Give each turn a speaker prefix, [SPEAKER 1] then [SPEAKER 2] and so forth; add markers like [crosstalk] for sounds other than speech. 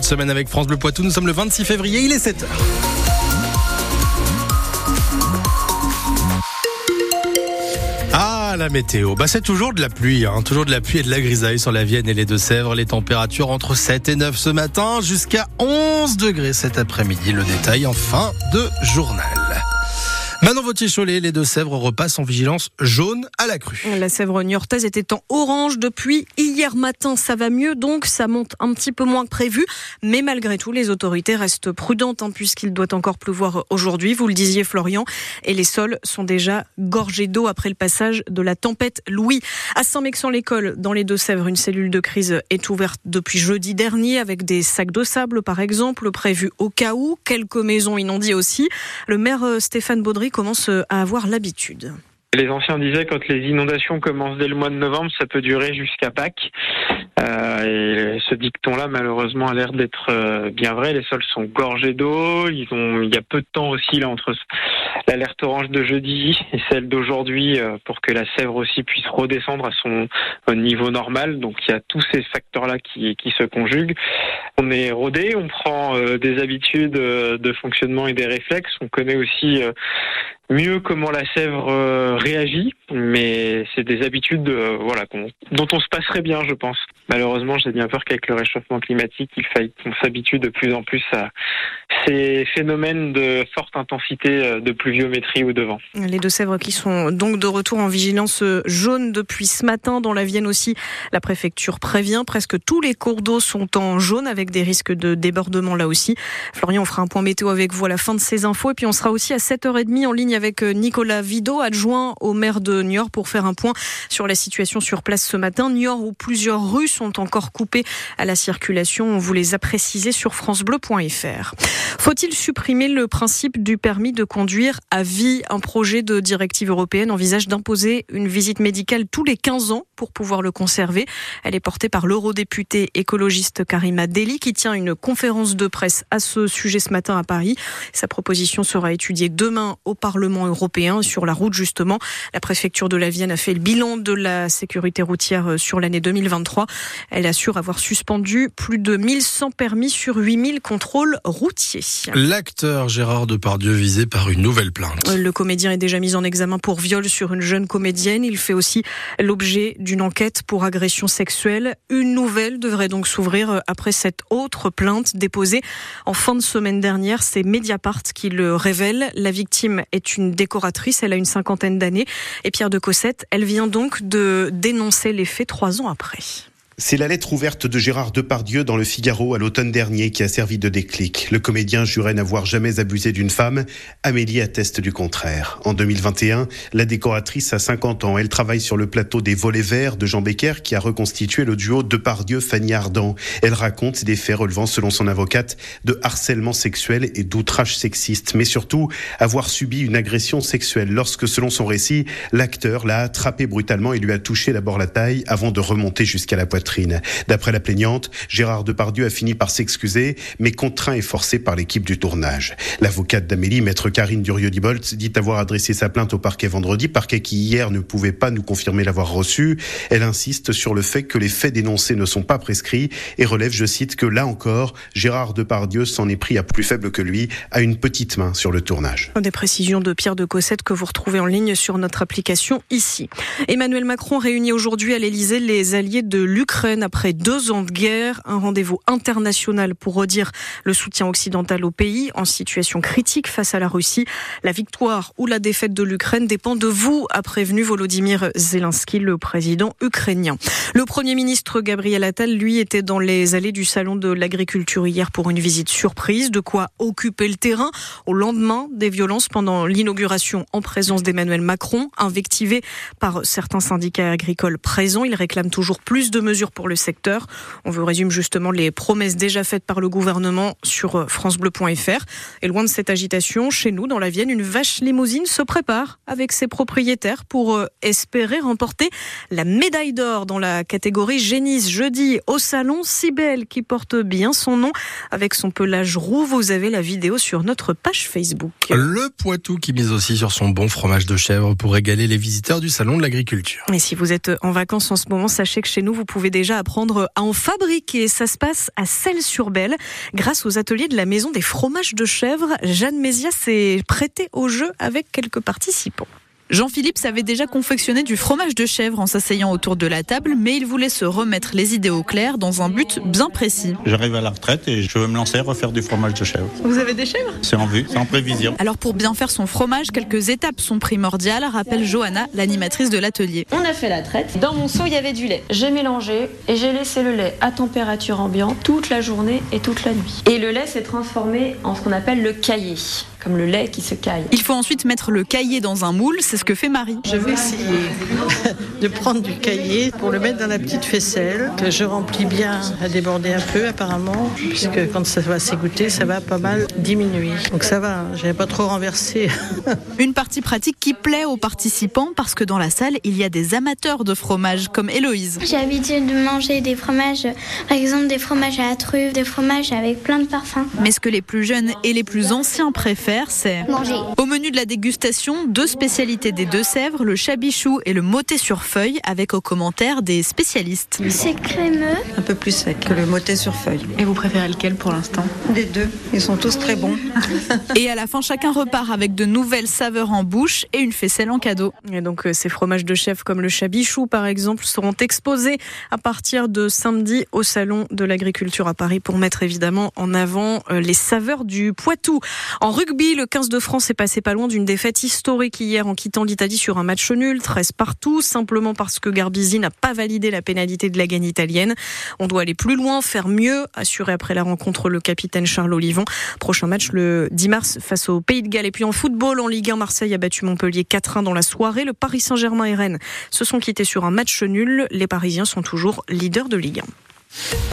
[SPEAKER 1] de semaine avec France Bleu Poitou. Nous sommes le 26 février, il est 7h. Ah, la météo, bah c'est toujours de la pluie, hein. toujours de la pluie et de la grisaille sur la Vienne et les Deux-Sèvres. Les températures entre 7 et 9 ce matin, jusqu'à 11 degrés cet après-midi. Le détail en fin de journal. Manon Vautier-Cholet, les Deux-Sèvres repassent en vigilance jaune à la crue.
[SPEAKER 2] La Sèvre niortaise était en orange depuis hier matin. Ça va mieux, donc ça monte un petit peu moins que prévu. Mais malgré tout, les autorités restent prudentes hein, puisqu'il doit encore pleuvoir aujourd'hui. Vous le disiez, Florian. Et les sols sont déjà gorgés d'eau après le passage de la tempête Louis. À Saint-Mexan-l'École, dans les Deux-Sèvres, une cellule de crise est ouverte depuis jeudi dernier avec des sacs de sable, par exemple, prévus au cas où. Quelques maisons inondées aussi. Le maire euh, Stéphane Baudry commence à avoir l'habitude.
[SPEAKER 3] Les anciens disaient quand les inondations commencent dès le mois de novembre, ça peut durer jusqu'à Pâques. Euh, et ce dicton-là, malheureusement, a l'air d'être euh, bien vrai. Les sols sont gorgés d'eau. Il y a peu de temps aussi là entre l'alerte orange de jeudi et celle d'aujourd'hui euh, pour que la Sèvre aussi puisse redescendre à son niveau normal. Donc il y a tous ces facteurs-là qui, qui se conjuguent. On est rodé, on prend des habitudes de fonctionnement et des réflexes. On connaît aussi mieux comment la Sèvre euh, réagit, mais c'est des habitudes euh, voilà dont on se passerait bien, je pense. Malheureusement, j'ai bien peur qu'avec le réchauffement climatique, il faille qu'on s'habitue de plus en plus à ces phénomènes de forte intensité euh, de pluviométrie ou de vent.
[SPEAKER 2] Les Deux-Sèvres qui sont donc de retour en vigilance jaune depuis ce matin. Dans la Vienne aussi, la préfecture prévient. Presque tous les cours d'eau sont en jaune avec des risques de débordement là aussi. Florian, on fera un point météo avec vous à la fin de ces infos. Et puis on sera aussi à 7h30 en ligne avec Nicolas Vido, adjoint au maire de Niort, pour faire un point sur la situation sur place ce matin. Niort où plusieurs rues sont encore coupées à la circulation. On vous les a précisées sur francebleu.fr. Faut-il supprimer le principe du permis de conduire à vie Un projet de directive européenne envisage d'imposer une visite médicale tous les 15 ans pour pouvoir le conserver? Elle est portée par l'eurodéputé écologiste Karima Deli qui tient une conférence de presse à ce sujet ce matin à Paris. Sa proposition sera étudiée demain au Parlement européen. Sur la route, justement, la préfecture de la Vienne a fait le bilan de la sécurité routière sur l'année 2023. Elle assure avoir suspendu plus de 1100 permis sur 8000 contrôles routiers.
[SPEAKER 1] L'acteur Gérard Depardieu visé par une nouvelle plainte.
[SPEAKER 2] Le comédien est déjà mis en examen pour viol sur une jeune comédienne. Il fait aussi l'objet d'une enquête pour agression sexuelle. Une nouvelle devrait donc s'ouvrir après cette autre plainte déposée en fin de semaine dernière. C'est Mediapart qui le révèle. La victime est une décoratrice. Elle a une cinquantaine d'années. Et Pierre de Cossette, elle vient donc de dénoncer les faits trois ans après.
[SPEAKER 4] C'est la lettre ouverte de Gérard Depardieu dans le Figaro à l'automne dernier qui a servi de déclic. Le comédien jurait n'avoir jamais abusé d'une femme. Amélie atteste du contraire. En 2021, la décoratrice a 50 ans. Elle travaille sur le plateau des Volets Verts de Jean Becker qui a reconstitué le duo Depardieu-Fanny Ardant. Elle raconte des faits relevant, selon son avocate, de harcèlement sexuel et d'outrage sexiste, mais surtout avoir subi une agression sexuelle lorsque, selon son récit, l'acteur l'a attrapé brutalement et lui a touché d'abord la taille avant de remonter jusqu'à la poitrine. D'après la plaignante, Gérard Depardieu a fini par s'excuser, mais contraint et forcé par l'équipe du tournage. L'avocate d'Amélie, maître Karine Durieux-Dibolt, dit avoir adressé sa plainte au parquet vendredi, parquet qui hier ne pouvait pas nous confirmer l'avoir reçu. Elle insiste sur le fait que les faits dénoncés ne sont pas prescrits et relève, je cite, que là encore, Gérard Depardieu s'en est pris à plus faible que lui, à une petite main sur le tournage.
[SPEAKER 2] Des précisions de Pierre de Cossette que vous retrouvez en ligne sur notre application ici. Emmanuel Macron réunit aujourd'hui à l'Elysée les alliés de après deux ans de guerre. Un rendez-vous international pour redire le soutien occidental au pays en situation critique face à la Russie. La victoire ou la défaite de l'Ukraine dépend de vous, a prévenu Volodymyr Zelensky, le président ukrainien. Le premier ministre Gabriel Attal, lui, était dans les allées du salon de l'agriculture hier pour une visite surprise. De quoi occuper le terrain au lendemain des violences pendant l'inauguration en présence d'Emmanuel Macron, invectivé par certains syndicats agricoles présents. Il réclame toujours plus de mesures pour le secteur. On vous résume justement les promesses déjà faites par le gouvernement sur euh, francebleu.fr. Et loin de cette agitation, chez nous, dans la Vienne, une vache limousine se prépare avec ses propriétaires pour euh, espérer remporter la médaille d'or dans la catégorie génisse jeudi au salon Cybelle qui porte bien son nom avec son pelage roux. Vous avez la vidéo sur notre page Facebook.
[SPEAKER 1] Le Poitou qui mise aussi sur son bon fromage de chèvre pour régaler les visiteurs du salon de l'agriculture.
[SPEAKER 2] Et si vous êtes en vacances en ce moment, sachez que chez nous, vous pouvez déjà apprendre à en fabriquer. Ça se passe à Celles-sur-Belle grâce aux ateliers de la Maison des fromages de chèvre. Jeanne Mézias s'est prêtée au jeu avec quelques participants.
[SPEAKER 5] Jean-Philippe savait déjà confectionner du fromage de chèvre en s'asseyant autour de la table, mais il voulait se remettre les idées au clair dans un but bien précis.
[SPEAKER 6] J'arrive à la retraite et je veux me lancer à refaire du fromage de chèvre.
[SPEAKER 5] Vous avez des chèvres?
[SPEAKER 6] C'est en vue, c'est en prévision.
[SPEAKER 5] Alors pour bien faire son fromage, quelques étapes sont primordiales, rappelle Johanna, l'animatrice de l'atelier.
[SPEAKER 7] On a fait la traite. Dans mon seau, il y avait du lait. J'ai mélangé et j'ai laissé le lait à température ambiante toute la journée et toute la nuit. Et le lait s'est transformé en ce qu'on appelle le caillé comme le lait qui se caille.
[SPEAKER 5] Il faut ensuite mettre le cahier dans un moule, c'est ce que fait Marie.
[SPEAKER 8] Je vais essayer [laughs] de prendre du cahier pour le mettre dans la petite faisselle, que je remplis bien à déborder un peu apparemment, puisque quand ça va s'égoutter, ça va pas mal diminuer. Donc ça va, je pas trop renversé. [laughs]
[SPEAKER 5] Une partie pratique qui plaît aux participants parce que dans la salle, il y a des amateurs de fromage comme Héloïse.
[SPEAKER 9] J'ai l'habitude de manger des fromages, par exemple des fromages à la truffe, des fromages avec plein de parfums.
[SPEAKER 5] Mais ce que les plus jeunes et les plus anciens préfèrent, c'est
[SPEAKER 9] manger.
[SPEAKER 5] Au menu de la dégustation, deux spécialités des Deux-Sèvres, le chabichou et le motet sur feuille, avec aux commentaires des spécialistes.
[SPEAKER 9] C'est crémeux.
[SPEAKER 8] Un peu plus sec que le motet sur feuille.
[SPEAKER 5] Et vous préférez lequel pour l'instant?
[SPEAKER 8] Les deux. Ils sont tous très bons. [laughs]
[SPEAKER 5] et à la fin, chacun repart avec de nouvelles saveurs en bouche et une faisselle en cadeau.
[SPEAKER 2] Et donc, euh, ces fromages de chef comme le chabichou, par exemple, seront exposés à partir de samedi au Salon de l'Agriculture à Paris pour mettre évidemment en avant euh, les saveurs du Poitou. En rugby, le 15 de France est passé pas loin d'une défaite historique hier en quittant l'Italie sur un match nul, 13 partout, simplement parce que Garbisi n'a pas validé la pénalité de la gagne italienne. On doit aller plus loin, faire mieux, assuré après la rencontre le capitaine Charles Olivon. Prochain match le 10 mars face au Pays de Galles. Et puis en football, en Ligue 1, Marseille a battu Montpellier 4-1 dans la soirée. Le Paris Saint-Germain et Rennes se sont quittés sur un match nul. Les Parisiens sont toujours leaders de Ligue 1.